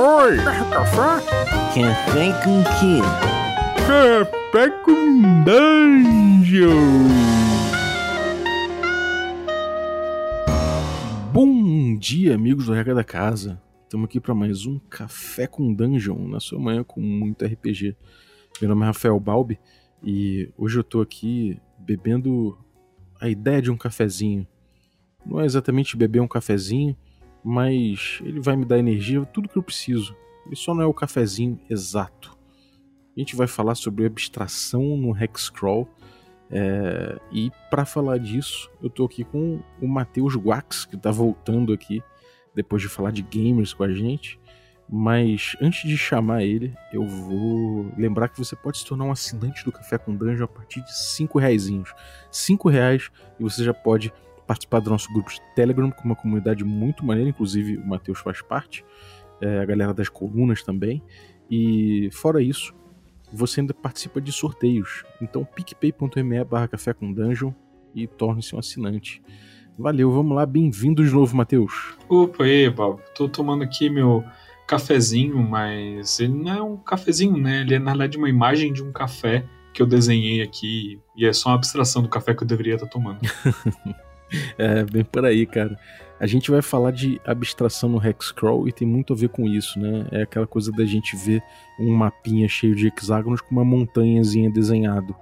Oi! Café? Café com quê? Café com Dungeon! Bom dia, amigos do Regra da Casa. Estamos aqui para mais um Café com Dungeon, na sua manhã com muito RPG. Meu nome é Rafael Balbi e hoje eu tô aqui bebendo a ideia de um cafezinho. Não é exatamente beber um cafezinho, mas ele vai me dar energia, tudo que eu preciso. Ele só não é o cafezinho exato. A gente vai falar sobre abstração no Hexcrawl. É, e para falar disso, eu tô aqui com o Matheus Guax, que tá voltando aqui depois de falar de gamers com a gente. Mas antes de chamar ele, eu vou lembrar que você pode se tornar um assinante do Café com Dungeon a partir de 5 reais. 5 reais e você já pode participar do nosso grupo de Telegram, com uma comunidade muito maneira, inclusive o Matheus faz parte, é, a galera das colunas também. E fora isso, você ainda participa de sorteios. Então picpay.me barra café com dungeon e torne-se um assinante. Valeu, vamos lá, bem-vindo de novo, Matheus. Opa, aí, Bob. Tô tomando aqui meu cafezinho, mas ele não é um cafezinho, né? Ele é, na verdade, uma imagem de um café que eu desenhei aqui e é só uma abstração do café que eu deveria estar tomando. é, bem por aí, cara. A gente vai falar de abstração no Hexcrawl e tem muito a ver com isso, né? É aquela coisa da gente ver um mapinha cheio de hexágonos com uma montanhazinha desenhado.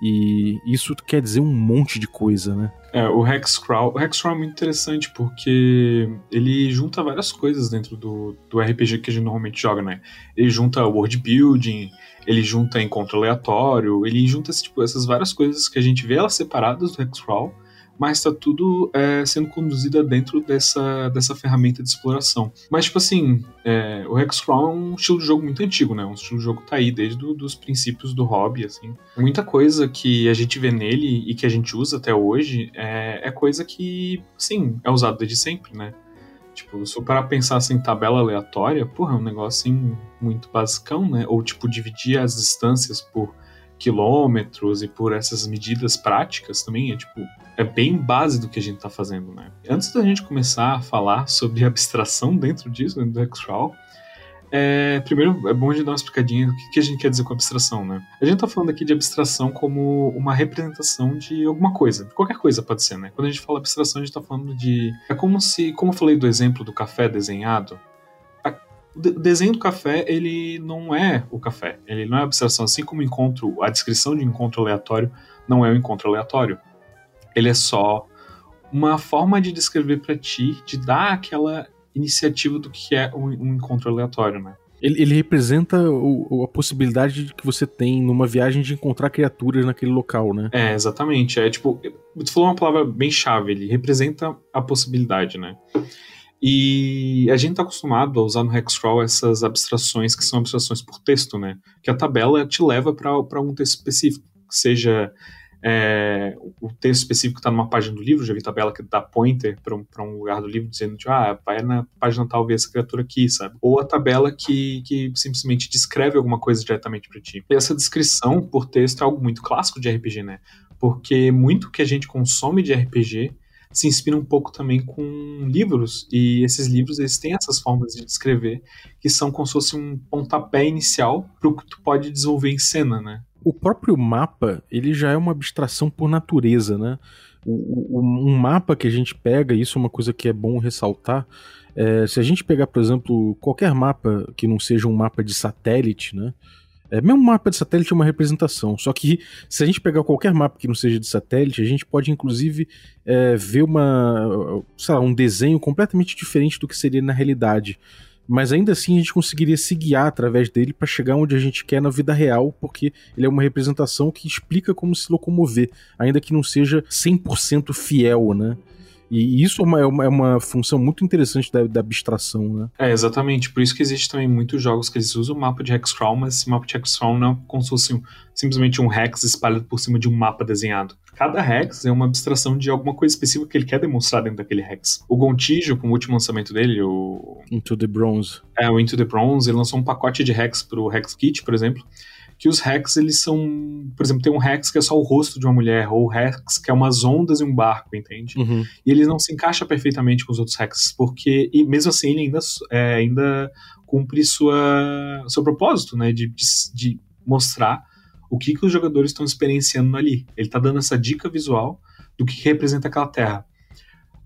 E isso quer dizer um monte de coisa, né? É, o Hexcrawl, o Hexcrawl é muito interessante porque ele junta várias coisas dentro do, do RPG que a gente normalmente joga, né? Ele junta world building, ele junta encontro aleatório, ele junta tipo, essas várias coisas que a gente vê elas separadas do Hexcrawl, mas está tudo é, sendo conduzido dentro dessa, dessa ferramenta de exploração. Mas, tipo assim, é, o Hexcrawl é um estilo de jogo muito antigo, né? Um estilo de jogo que tá aí desde do, os princípios do hobby, assim. Muita coisa que a gente vê nele e que a gente usa até hoje é, é coisa que, sim, é usado desde sempre, né? Tipo, se eu parar pensar assim, tabela aleatória, porra, é um negócio assim, muito basicão, né? Ou, tipo, dividir as distâncias por quilômetros e por essas medidas práticas também é tipo é bem base do que a gente está fazendo, né? Antes da gente começar a falar sobre abstração dentro disso, dentro do Hexcrawl, é, primeiro é bom de dar uma explicadinha do que, que a gente quer dizer com abstração, né? A gente está falando aqui de abstração como uma representação de alguma coisa, qualquer coisa pode ser, né? Quando a gente fala abstração, a gente está falando de é como se, como eu falei do exemplo do café desenhado, o desenho do café, ele não é o café. Ele não é abstração. Assim como encontro, a descrição de encontro aleatório não é o encontro aleatório. Ele é só uma forma de descrever para ti, de dar aquela iniciativa do que é um, um encontro aleatório, né? Ele, ele representa o, a possibilidade que você tem numa viagem de encontrar criaturas naquele local, né? É, exatamente. É tipo, você falou uma palavra bem chave, ele representa a possibilidade, né? E a gente está acostumado a usar no Hexcrawl essas abstrações que são abstrações por texto, né? Que a tabela te leva para um texto específico, seja é, o texto específico está numa página do livro, já vi tabela que dá pointer para um, um lugar do livro dizendo, tipo, ah, vai na página tal ver essa criatura aqui, sabe? Ou a tabela que, que simplesmente descreve alguma coisa diretamente para ti. E essa descrição por texto é algo muito clássico de RPG, né? Porque muito que a gente consome de RPG se inspira um pouco também com livros, e esses livros eles têm essas formas de descrever que são como se fosse um pontapé inicial para o que tu pode desenvolver em cena, né? O próprio mapa, ele já é uma abstração por natureza, né? O, o, um mapa que a gente pega, isso é uma coisa que é bom ressaltar, é, se a gente pegar, por exemplo, qualquer mapa que não seja um mapa de satélite, né? É, mesmo mapa de satélite é uma representação, só que se a gente pegar qualquer mapa que não seja de satélite, a gente pode inclusive é, ver uma, sei lá, um desenho completamente diferente do que seria na realidade. Mas ainda assim a gente conseguiria se guiar através dele para chegar onde a gente quer na vida real, porque ele é uma representação que explica como se locomover, ainda que não seja 100% fiel, né? E isso é uma, é uma, é uma função muito interessante da, da, abstração, né? É, exatamente. Por isso que existe também muitos jogos que eles usam o mapa de Hexcrawl, mas esse mapa de Hexcrawl não é como se fosse um, simplesmente um hex espalhado por cima de um mapa desenhado. Cada hex é uma abstração de alguma coisa específica que ele quer demonstrar dentro daquele hex. O Gontijo, com o último lançamento dele, o... Into the Bronze. É, o Into the Bronze, ele lançou um pacote de hex pro Hex Kit, por exemplo, que os hacks, eles são, por exemplo, tem um hacks que é só o rosto de uma mulher, ou hacks que é umas ondas em um barco, entende? Uhum. E ele não se encaixa perfeitamente com os outros hacks, porque, e mesmo assim, ele ainda, é, ainda cumpre sua, seu propósito, né, de, de, de mostrar o que, que os jogadores estão experienciando ali. Ele está dando essa dica visual do que representa aquela terra.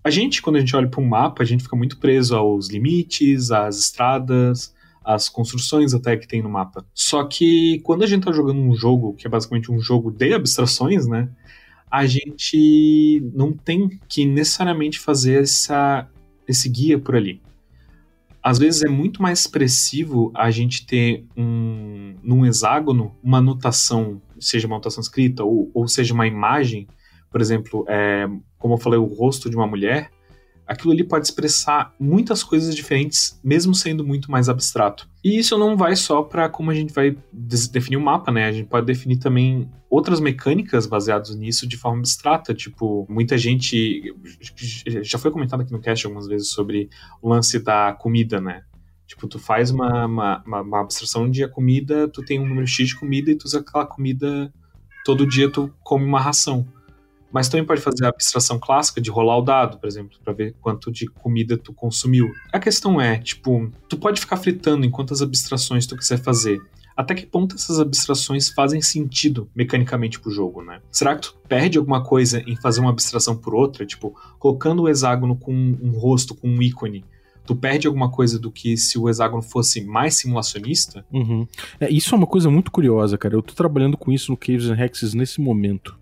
A gente, quando a gente olha para um mapa, a gente fica muito preso aos limites, às estradas, as construções até que tem no mapa. Só que quando a gente tá jogando um jogo, que é basicamente um jogo de abstrações, né? A gente não tem que necessariamente fazer essa, esse guia por ali. Às vezes é muito mais expressivo a gente ter um, num hexágono uma anotação, seja uma anotação escrita ou, ou seja uma imagem, por exemplo, é, como eu falei, o rosto de uma mulher, aquilo ali pode expressar muitas coisas diferentes, mesmo sendo muito mais abstrato. E isso não vai só para como a gente vai definir o um mapa, né? A gente pode definir também outras mecânicas baseadas nisso de forma abstrata. Tipo, muita gente. Já foi comentado aqui no cast algumas vezes sobre o lance da comida, né? Tipo, tu faz uma, uma, uma abstração de a comida, tu tem um número X de comida e tu usa aquela comida todo dia, tu come uma ração. Mas também pode fazer a abstração clássica de rolar o dado, por exemplo, para ver quanto de comida tu consumiu. A questão é, tipo, tu pode ficar fritando em quantas abstrações tu quiser fazer. Até que ponto essas abstrações fazem sentido mecanicamente pro jogo, né? Será que tu perde alguma coisa em fazer uma abstração por outra? Tipo, colocando o hexágono com um rosto, com um ícone, tu perde alguma coisa do que se o hexágono fosse mais simulacionista? Uhum. É, isso é uma coisa muito curiosa, cara. Eu tô trabalhando com isso no Caves and Hexes nesse momento.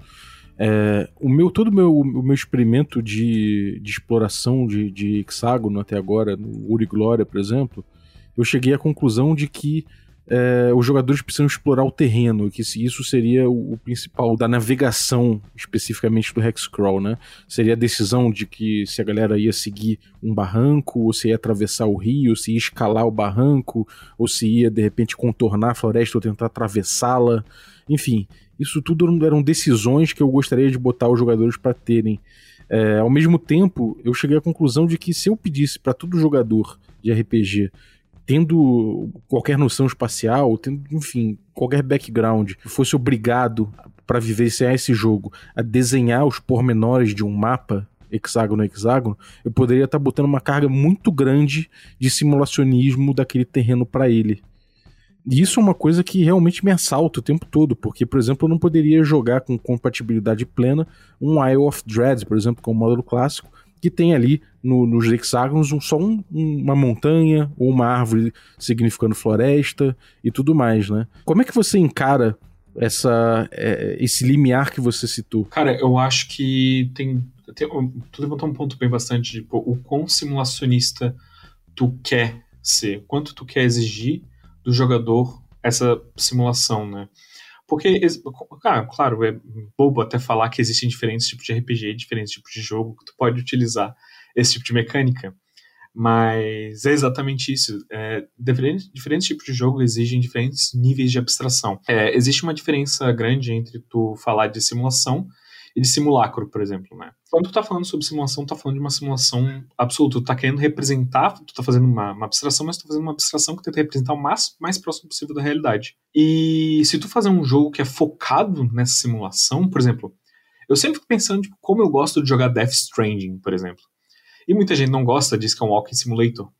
É, o meu todo meu, o meu experimento de, de exploração de, de hexágono até agora, no Uri Glória, por exemplo, eu cheguei à conclusão de que é, os jogadores precisam explorar o terreno, que isso seria o, o, principal da navegação, especificamente do Hexcrawl, né? Seria a decisão de que se a galera ia seguir um barranco, ou se ia atravessar o rio, se ia escalar o barranco, ou se ia de repente contornar a floresta ou tentar atravessá-la. Enfim, isso tudo eram decisões que eu gostaria de botar os jogadores para terem. É, ao mesmo tempo, eu cheguei à conclusão de que se eu pedisse para todo jogador de RPG, tendo qualquer noção espacial, tendo, enfim, qualquer background, fosse obrigado para vivenciar esse jogo a desenhar os pormenores de um mapa hexágono a hexágono, eu poderia estar tá botando uma carga muito grande de simulacionismo daquele terreno para ele. E isso é uma coisa que realmente me assalta o tempo todo, porque, por exemplo, eu não poderia jogar com compatibilidade plena um Isle of Dread, por exemplo, com o módulo clássico, que tem ali no, nos hexágonos um, só um, uma montanha ou uma árvore significando floresta e tudo mais, né? Como é que você encara essa, é, esse limiar que você citou? Cara, eu acho que tem, tem tu levantou um ponto bem bastante, tipo, o quão simulacionista tu quer ser, quanto tu quer exigir do jogador essa simulação, né? Porque, ah, claro, é bobo até falar que existem diferentes tipos de RPG, diferentes tipos de jogo que tu pode utilizar esse tipo de mecânica. Mas é exatamente isso. É, diferentes, diferentes tipos de jogo exigem diferentes níveis de abstração. É, existe uma diferença grande entre tu falar de simulação e de simulacro, por exemplo, né? Quando tu tá falando sobre simulação, tu tá falando de uma simulação absoluta. Tu tá querendo representar, tu tá fazendo uma, uma abstração, mas tu tá fazendo uma abstração que tenta representar o mais, mais próximo possível da realidade. E se tu fazer um jogo que é focado nessa simulação, por exemplo, eu sempre fico pensando, tipo, como eu gosto de jogar Death Stranding, por exemplo. E muita gente não gosta, diz que é um walking simulator.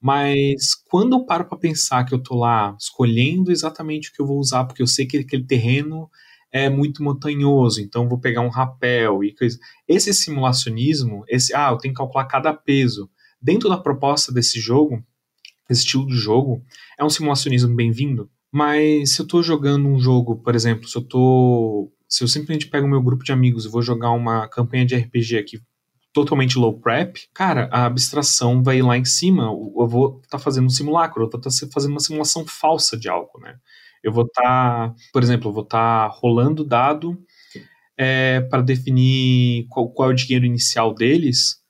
Mas quando eu paro para pensar que eu tô lá escolhendo exatamente o que eu vou usar, porque eu sei que aquele terreno é muito montanhoso, então vou pegar um rapel e coisa. Esse simulacionismo, esse, ah, eu tenho que calcular cada peso. Dentro da proposta desse jogo, esse estilo de jogo, é um simulacionismo bem-vindo. Mas se eu estou jogando um jogo, por exemplo, se eu tô. Se eu simplesmente pego o meu grupo de amigos e vou jogar uma campanha de RPG aqui totalmente low prep, cara, a abstração vai lá em cima. Eu vou estar tá fazendo um simulacro, eu vou estar tá fazendo uma simulação falsa de algo, né? Eu vou estar, tá, por exemplo, vou estar tá rolando dado é, para definir qual, qual é o dinheiro inicial deles,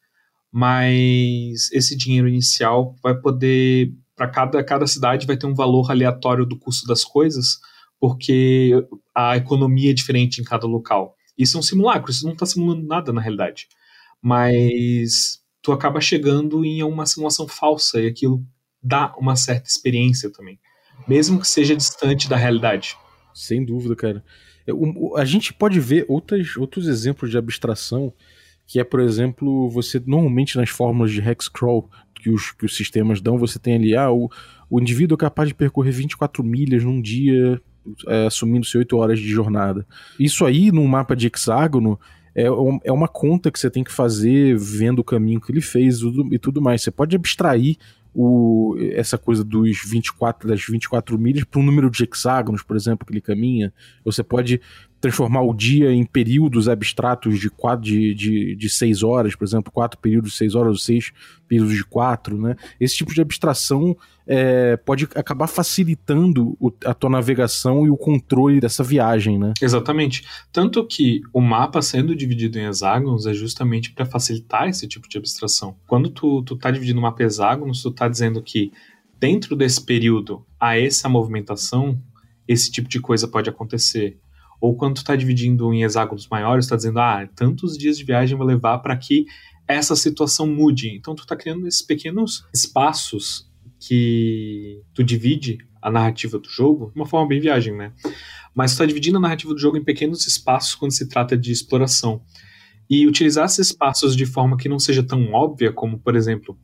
mas esse dinheiro inicial vai poder, para cada, cada cidade, vai ter um valor aleatório do custo das coisas, porque a economia é diferente em cada local. Isso é um simulacro, isso não está simulando nada na realidade. Mas tu acaba chegando em uma simulação falsa e aquilo dá uma certa experiência também mesmo que seja distante da realidade. Sem dúvida, cara. É, a gente pode ver outras, outros exemplos de abstração, que é, por exemplo, você normalmente nas fórmulas de hexcrawl que os, que os sistemas dão, você tem ali, ah, o, o indivíduo é capaz de percorrer 24 milhas num dia, é, assumindo-se 8 horas de jornada. Isso aí, num mapa de hexágono, é, é uma conta que você tem que fazer vendo o caminho que ele fez e tudo mais. Você pode abstrair o, essa coisa dos 24, das 24 milhas para um número de hexágonos, por exemplo, que ele caminha. Você pode transformar o dia em períodos abstratos de, quatro, de, de, de seis horas, por exemplo, quatro períodos de seis horas ou seis períodos de quatro, né? Esse tipo de abstração é, pode acabar facilitando o, a tua navegação e o controle dessa viagem, né? Exatamente. Tanto que o mapa sendo dividido em hexágonos é justamente para facilitar esse tipo de abstração. Quando tu, tu tá dividindo o mapa em hexágonos, tu tá dizendo que dentro desse período a essa movimentação, esse tipo de coisa pode acontecer ou quando tu está dividindo em hexágonos maiores, está dizendo, ah, tantos dias de viagem vai levar para que essa situação mude. Então tu está criando esses pequenos espaços que tu divide a narrativa do jogo de uma forma bem viagem, né? Mas tu está dividindo a narrativa do jogo em pequenos espaços quando se trata de exploração. E utilizar esses espaços de forma que não seja tão óbvia, como, por exemplo,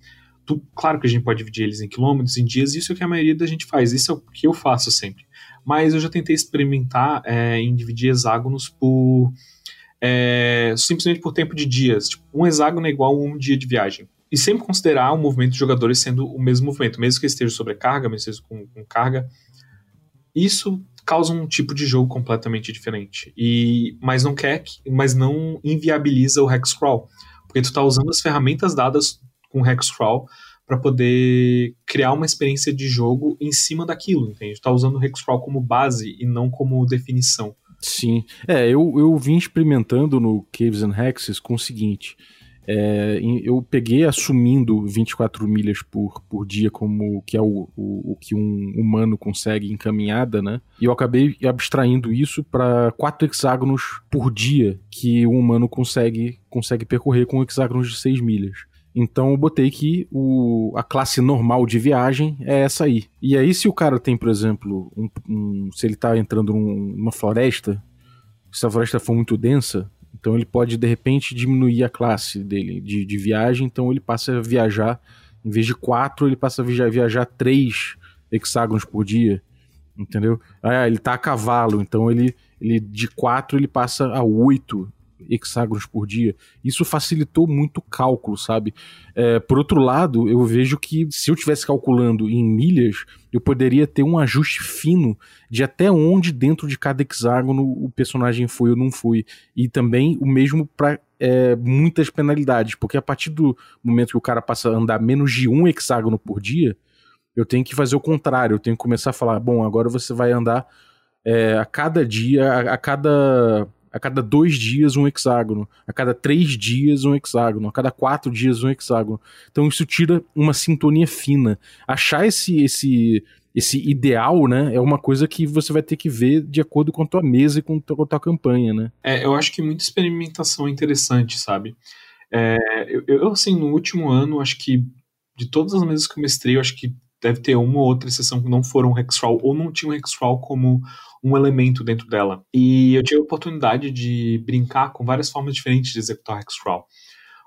tu, claro que a gente pode dividir eles em quilômetros, em dias, isso é o que a maioria da gente faz, isso é o que eu faço sempre mas eu já tentei experimentar é, em dividir hexágonos por é, simplesmente por tempo de dias. Tipo, um hexágono é igual a um dia de viagem. E sempre considerar o movimento dos jogadores sendo o mesmo movimento, mesmo que esteja sobrecarga, mesmo que esteja com, com carga. Isso causa um tipo de jogo completamente diferente. E mas não quer, mas não inviabiliza o hexcrawl, porque tu está usando as ferramentas dadas com hexcrawl para poder criar uma experiência de jogo em cima daquilo, entende? Está usando o Hexcrawl como base e não como definição. Sim. É, eu, eu vim experimentando no Caves and Hexes com o seguinte. É, eu peguei assumindo 24 milhas por, por dia como que é o, o, o que um humano consegue em caminhada, né? E eu acabei abstraindo isso para quatro hexágonos por dia que um humano consegue, consegue percorrer com hexágonos de 6 milhas. Então eu botei que o, a classe normal de viagem é essa aí. E aí, se o cara tem, por exemplo, um, um, se ele está entrando numa floresta, se a floresta for muito densa, então ele pode de repente diminuir a classe dele de, de viagem, então ele passa a viajar, em vez de quatro, ele passa a viajar, viajar três hexágonos por dia. Entendeu? Ah, ele tá a cavalo, então ele, ele de quatro ele passa a oito hexágonos por dia. Isso facilitou muito o cálculo, sabe? É, por outro lado, eu vejo que se eu estivesse calculando em milhas, eu poderia ter um ajuste fino de até onde dentro de cada hexágono o personagem foi ou não foi. E também o mesmo para é, muitas penalidades, porque a partir do momento que o cara passa a andar menos de um hexágono por dia, eu tenho que fazer o contrário, eu tenho que começar a falar, bom, agora você vai andar é, a cada dia, a, a cada a cada dois dias um hexágono, a cada três dias um hexágono, a cada quatro dias um hexágono. Então isso tira uma sintonia fina. Achar esse esse esse ideal, né, é uma coisa que você vai ter que ver de acordo com a tua mesa e com a tua, campanha, né? É, eu acho que muita experimentação é interessante, sabe? É, eu, eu, assim, no último ano, acho que de todas as mesas que eu mestrei, eu acho que deve ter uma ou outra exceção que não foram hexcrawl ou não tinham hexcrawl como um elemento dentro dela. E eu tive a oportunidade de brincar com várias formas diferentes de executar hexcrawl.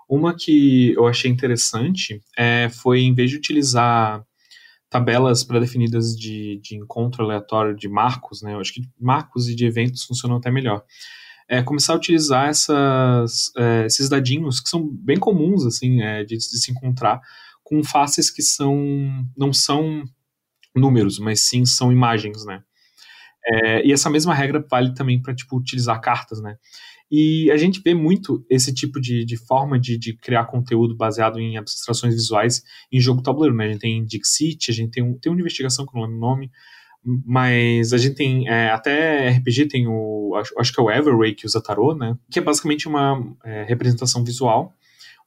Uma que eu achei interessante é, foi, em vez de utilizar tabelas pré-definidas de, de encontro aleatório de marcos, né, eu acho que marcos e de eventos funcionam até melhor, é começar a utilizar essas, é, esses dadinhos que são bem comuns assim é, de, de se encontrar com faces que são não são números, mas sim são imagens, né? É, e essa mesma regra vale também para tipo utilizar cartas, né? E a gente vê muito esse tipo de, de forma de, de, criar conteúdo baseado em abstrações visuais em jogo tabuleiro, né? A gente tem Dixit, a gente tem, um, tem uma investigação que eu não lembro o nome, mas a gente tem é, até RPG tem o acho, acho, que é o Everray que usa tarot, né? Que é basicamente uma é, representação visual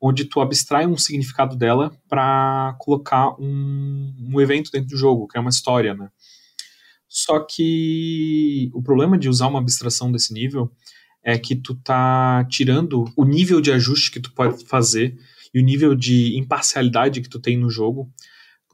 onde tu abstrai um significado dela para colocar um, um, evento dentro do jogo, que é uma história, né? Só que o problema de usar uma abstração desse nível é que tu tá tirando o nível de ajuste que tu pode fazer e o nível de imparcialidade que tu tem no jogo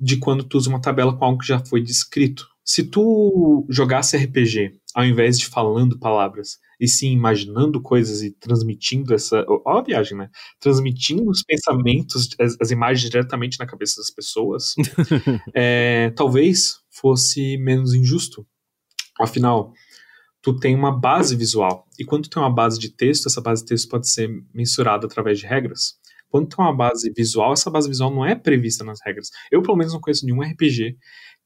de quando tu usa uma tabela com algo que já foi descrito, Se tu jogasse RPG ao invés de falando palavras, e sim imaginando coisas e transmitindo essa. Ó, a viagem, né? Transmitindo os pensamentos, as, as imagens diretamente na cabeça das pessoas, é, talvez fosse menos injusto. Afinal, tu tem uma base visual. E quando tu tem uma base de texto, essa base de texto pode ser mensurada através de regras. Quando tu tem uma base visual, essa base visual não é prevista nas regras. Eu, pelo menos, não conheço nenhum RPG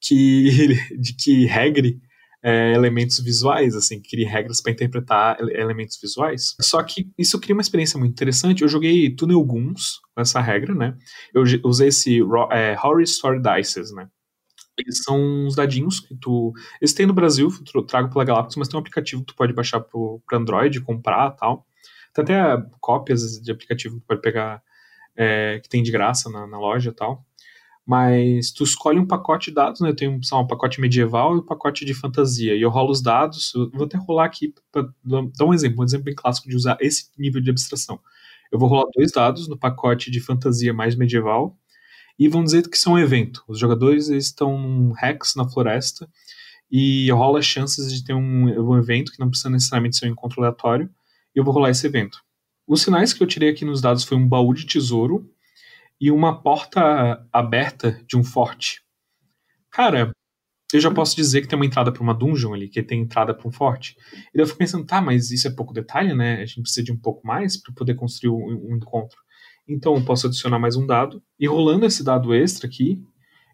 que, de que regre é, elementos visuais, assim, crie regras para interpretar elementos visuais. Só que isso cria uma experiência muito interessante. Eu joguei Tunnel Goons com essa regra, né? Eu usei esse é, Horror Story Dices, né? Eles são uns dadinhos que tu. Eles têm no Brasil, trago pela Galápagos, mas tem um aplicativo que tu pode baixar pro, pro Android, comprar tal. Tem até cópias de aplicativo que tu pode pegar, é, que tem de graça na, na loja e tal. Mas tu escolhe um pacote de dados, né? Eu tenho um pacote medieval e um pacote de fantasia. E eu rolo os dados. Vou até rolar aqui para dar um exemplo, um exemplo bem clássico de usar esse nível de abstração. Eu vou rolar dois dados no pacote de fantasia mais medieval e vão dizer que são um evento. Os jogadores estão num hex na floresta e rola as chances de ter um, um evento que não precisa necessariamente ser um encontro aleatório. E eu vou rolar esse evento. Os sinais que eu tirei aqui nos dados foi um baú de tesouro, e uma porta aberta de um forte. Cara, eu já posso dizer que tem uma entrada para uma dungeon ali, que tem entrada para um forte. E eu fico pensando, tá, mas isso é pouco detalhe, né? A gente precisa de um pouco mais para poder construir um, um, encontro. Então eu posso adicionar mais um dado. E rolando esse dado extra aqui,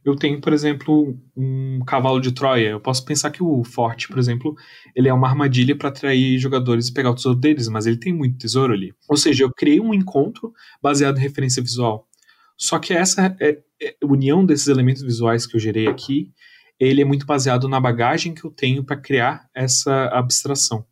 eu tenho, por exemplo, um cavalo de Troia. Eu posso pensar que o forte, por exemplo, ele é uma armadilha para atrair jogadores e pegar o tesouro deles, mas ele tem muito tesouro ali. Ou seja, eu criei um encontro baseado em referência visual. Só que essa é, é, união desses elementos visuais que eu gerei aqui, ele é muito baseado na bagagem que eu tenho para criar essa abstração.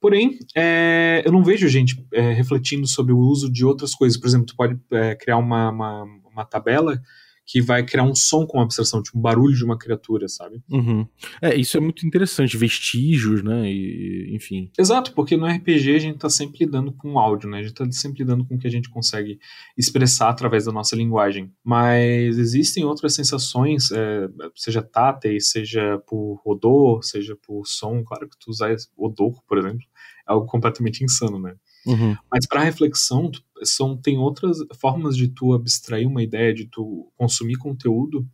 Porém, é, eu não vejo gente é, refletindo sobre o uso de outras coisas. Por exemplo, tu pode é, criar uma, uma, uma tabela que vai criar um som com abstração, tipo um barulho de uma criatura, sabe? Uhum. É, isso é muito interessante, vestígios, né? E, enfim. Exato, porque no RPG a gente tá sempre lidando com áudio, né? A gente tá sempre lidando com o que a gente consegue expressar através da nossa linguagem. Mas existem outras sensações, é, seja táteis, seja por odor, seja por som. Claro que tu usar odor, por exemplo, é algo completamente insano, né? Uhum. Mas para reflexão, são, tem outras formas de tu abstrair uma ideia, de tu consumir conteúdo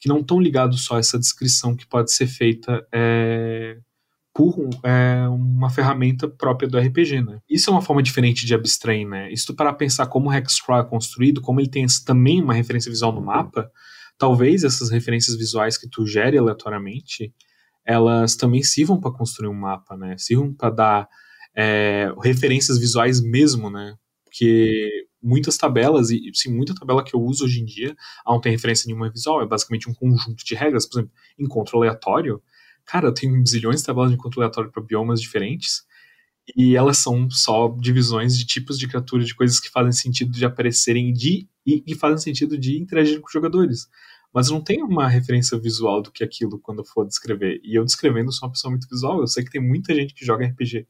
que não estão ligados só a essa descrição que pode ser feita é, por é, uma ferramenta própria do RPG, né? Isso é uma forma diferente de abstrair, né? Isso para pensar como o Hexcrawl é construído, como ele tem também uma referência visual no mapa, talvez essas referências visuais que tu gere aleatoriamente, elas também sirvam para construir um mapa, né? Sirvam para dar é, referências visuais mesmo, né? Porque muitas tabelas, e sim, muita tabela que eu uso hoje em dia, não tem referência nenhuma visual, é basicamente um conjunto de regras, por exemplo, encontro aleatório. Cara, eu tenho zilhões de tabelas de encontro aleatório para biomas diferentes, e elas são só divisões de tipos de criaturas, de coisas que fazem sentido de aparecerem de, e, e fazem sentido de interagir com os jogadores. Mas não tem uma referência visual do que aquilo quando eu for descrever. E eu descrevendo sou uma pessoa muito visual, eu sei que tem muita gente que joga RPG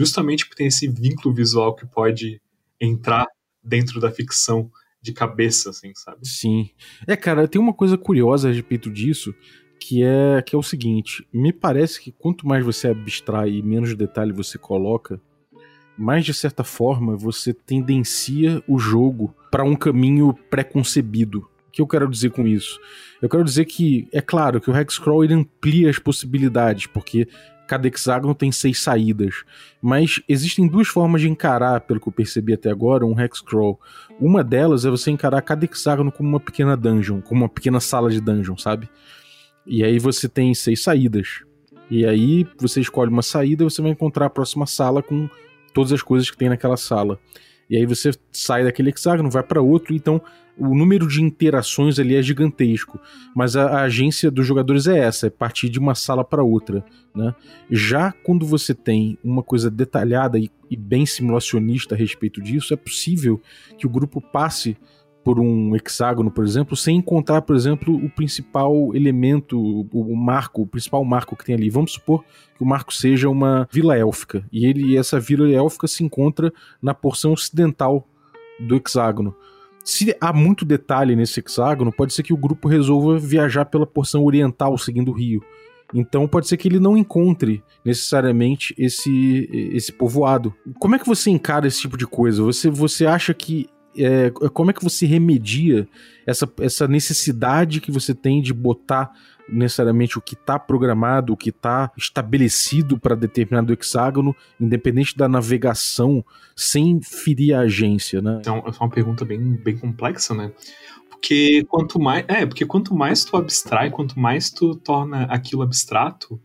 justamente porque tem esse vínculo visual que pode entrar dentro da ficção de cabeça, assim, sabe? Sim. É, cara, tem uma coisa curiosa a respeito disso, que é que é o seguinte, me parece que quanto mais você abstrai e menos detalhe você coloca, mais de certa forma você tendencia o jogo para um caminho pré-concebido. O que eu quero dizer com isso? Eu quero dizer que, é claro, que o Hexcrawl ele amplia as possibilidades, porque cada hexágono tem seis saídas. Mas existem duas formas de encarar, pelo que eu percebi até agora, um Hexcrawl. Uma delas é você encarar cada hexágono como uma pequena dungeon, como uma pequena sala de dungeon, sabe? E aí você tem seis saídas. E aí você escolhe uma saída e você vai encontrar a próxima sala com todas as coisas que tem naquela sala. E aí você sai daquele hexágono, vai para outro, então o número de interações ali é gigantesco, mas a, a agência dos jogadores é essa, é partir de uma sala para outra, né? Já quando você tem uma coisa detalhada e, e bem simulacionista a respeito disso, é possível que o grupo passe por um hexágono, por exemplo, sem encontrar, por exemplo, o principal elemento, o, marco, o principal marco que tem ali. Vamos supor que o marco seja uma vila élfica e ele essa vila élfica se encontra na porção ocidental do hexágono. Se há muito detalhe nesse hexágono, pode ser que o grupo resolva viajar pela porção oriental seguindo o rio. Então pode ser que ele não encontre necessariamente esse, esse povoado. Como é que você encara esse tipo de coisa? Você, você acha que. É, como é que você remedia essa, essa necessidade que você tem de botar necessariamente o que está programado, o que está estabelecido para determinado hexágono, independente da navegação, sem ferir a agência, né? Então, é uma pergunta bem, bem complexa, né? Porque quanto mais. É, porque quanto mais tu abstrai, quanto mais tu torna aquilo abstrato,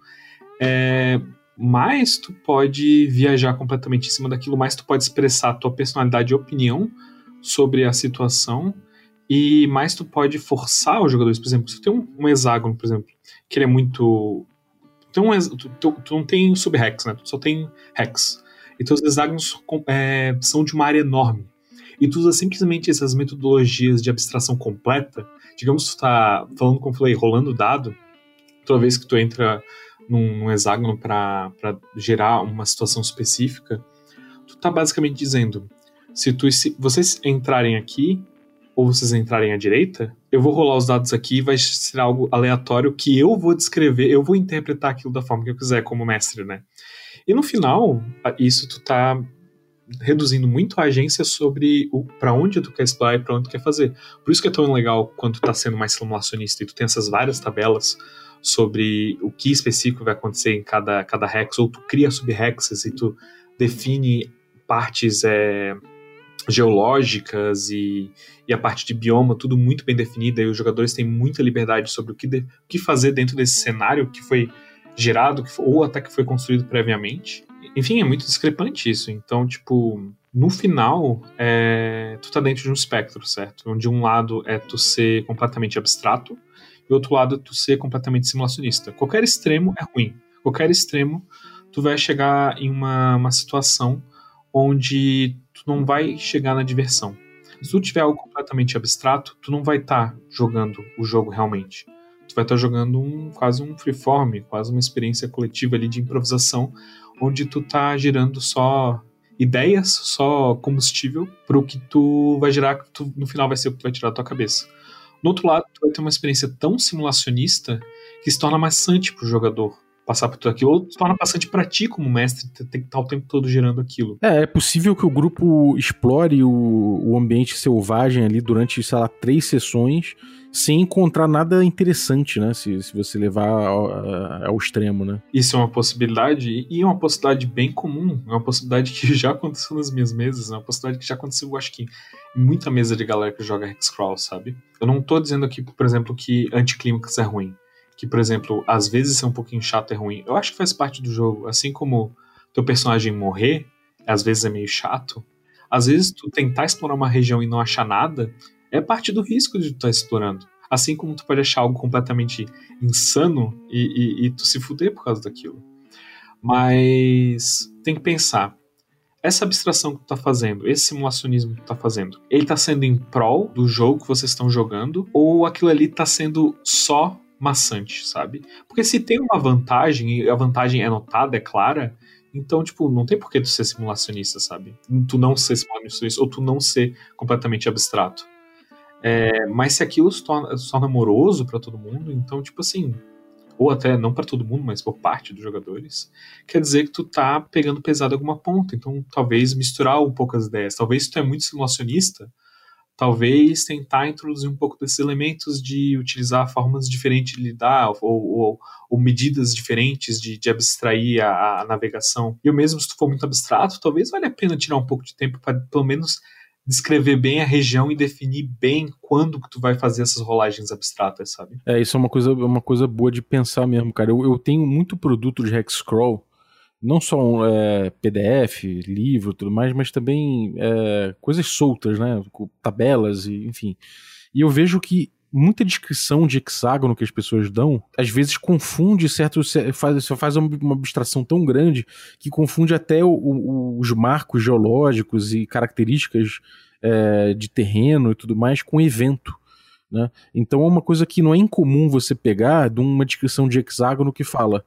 é, mais tu pode viajar completamente em cima daquilo, mais tu pode expressar tua personalidade e opinião sobre a situação, e mais tu pode forçar os jogadores. Por exemplo, se tu tem um, um hexágono, por exemplo, que ele é muito. Tu, um, tu, tu, não tem sub-hex, né? Tu só tem hex. Então os hexágonos é, são de uma área enorme e tu usa simplesmente essas metodologias de abstração completa, digamos que tu tá falando, como eu falei, rolando dado, toda vez que tu entra num, num hexágono para gerar uma situação específica, tu tá basicamente dizendo, se, tu, se vocês entrarem aqui, ou vocês entrarem à direita, eu vou rolar os dados aqui e vai ser algo aleatório que eu vou descrever, eu vou interpretar aquilo da forma que eu quiser como mestre, né? E no final, isso tu tá reduzindo muito a agência sobre para onde tu quer explorar e para onde tu quer fazer. Por isso que é tão legal quando tu tá sendo mais simulacionista e tu tem essas várias tabelas sobre o que específico vai acontecer em cada, cada hex, ou tu cria sub-hexes e tu define partes é, geológicas e, e a parte de bioma, tudo muito bem definida, e os jogadores têm muita liberdade sobre o que, de, o que fazer dentro desse cenário que foi gerado, que ou até que foi construído previamente. Enfim, é muito discrepante isso. Então, tipo, no final, é, tu tá dentro de um espectro, certo? Onde um lado é tu ser completamente abstrato e outro lado é tu ser completamente simulacionista. Qualquer extremo é ruim. Qualquer extremo, tu vai chegar em uma, uma situação onde tu não vai chegar na diversão. Se tu tiver algo completamente abstrato, tu não vai estar tá jogando o jogo realmente. Tu vai estar tá jogando um, quase um freeform, quase uma experiência coletiva ali de improvisação, onde tu tá gerando só ideias, só combustível para o que tu vai gerar, que tu, no final vai ser o que tu vai tirar da tua cabeça. No outro lado, tu vai ter uma experiência tão simulacionista que se torna maçante pro jogador passar por tudo aquilo, ou se torna bastante para ti como mestre, ter que estar o tempo todo gerando aquilo. É, é possível que o grupo explore o, o ambiente selvagem ali durante, sei lá, três sessões sem encontrar nada interessante, né? Se, se você levar ao, ao, extremo, né? Isso é uma possibilidade e é uma possibilidade bem comum. É uma possibilidade que já aconteceu nas minhas mesas, é uma possibilidade que já aconteceu, acho que, em muita mesa de galera que joga Hexcrawl, sabe? Eu não tô dizendo aqui, por exemplo, que anticlímax é ruim. Que, por exemplo, às vezes ser um pouquinho chato é ruim. Eu acho que faz parte do jogo. Assim como teu personagem morrer, às vezes é meio chato. Às vezes tu tentar explorar uma região e não achar nada é parte do risco de tu estar tá explorando. Assim como tu pode achar algo completamente insano e, e, e tu se fuder por causa daquilo. Mas tem que pensar. Essa abstração que tu tá fazendo, esse simulacionismo que tu tá fazendo, ele tá sendo em prol do jogo que vocês estão jogando ou aquilo ali tá sendo só maçante, sabe? Porque se tem uma vantagem e a vantagem é notada, é clara, então, tipo, não tem por que tu ser simulacionista, sabe? Tu não ser simulacionista ou tu não ser completamente abstrato. É, mas se aquilo se torna, se torna amoroso para todo mundo, então, tipo assim, ou até não para todo mundo, mas por parte dos jogadores, quer dizer que tu tá pegando pesado alguma ponta. Então, talvez misturar um pouco as ideias. Talvez tu é muito simulacionista, talvez tentar introduzir um pouco desses elementos de utilizar formas diferentes de lidar ou, ou, ou medidas diferentes de, de abstrair a, a, navegação. E mesmo se for muito abstrato, talvez valha a pena tirar um pouco de tempo para pelo menos descrever bem a região e definir bem quando que tu vai fazer essas rolagens abstratas, sabe? É, isso é uma coisa, uma coisa boa de pensar mesmo, cara. Eu, eu tenho muito produto de Hexcrawl, não só é, PDF, livro, tudo mais, mas também é, coisas soltas, né? Tabelas e enfim. E eu vejo que muita descrição de hexágono que as pessoas dão, às vezes confunde certo, faz, faz uma abstração tão grande que confunde até o, o, os marcos geológicos e características é, de terreno e tudo mais com evento. Né? Então é uma coisa que não é incomum você pegar de uma descrição de hexágono que fala